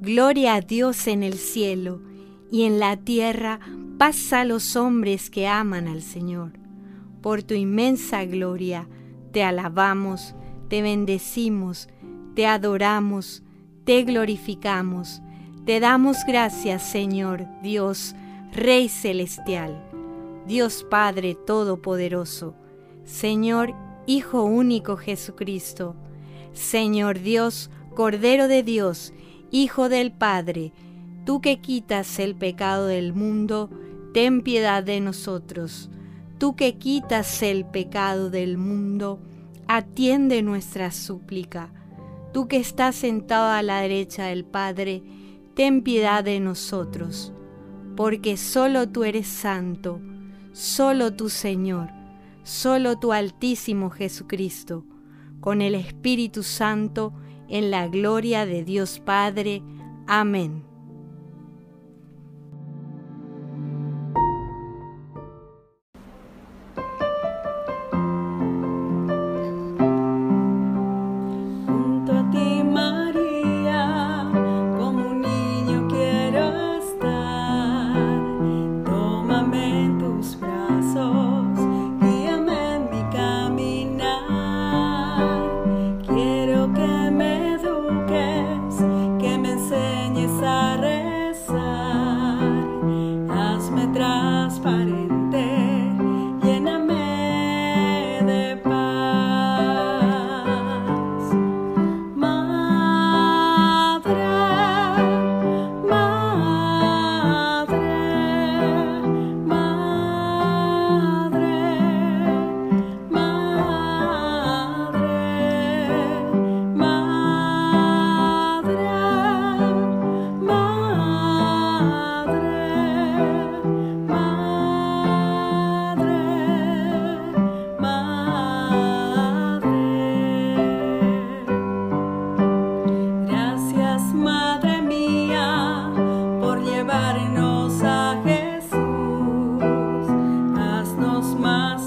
Gloria a Dios en el cielo y en la tierra paz a los hombres que aman al Señor. Por tu inmensa gloria te alabamos, te bendecimos, te adoramos, te glorificamos, te damos gracias Señor Dios, Rey celestial, Dios Padre Todopoderoso, Señor Hijo único Jesucristo, Señor Dios, Cordero de Dios, Hijo del Padre, tú que quitas el pecado del mundo, ten piedad de nosotros. Tú que quitas el pecado del mundo, atiende nuestra súplica. Tú que estás sentado a la derecha del Padre, ten piedad de nosotros, porque solo tú eres santo, solo tu Señor, solo tu Altísimo Jesucristo, con el Espíritu Santo, en la gloria de Dios Padre. Amén. my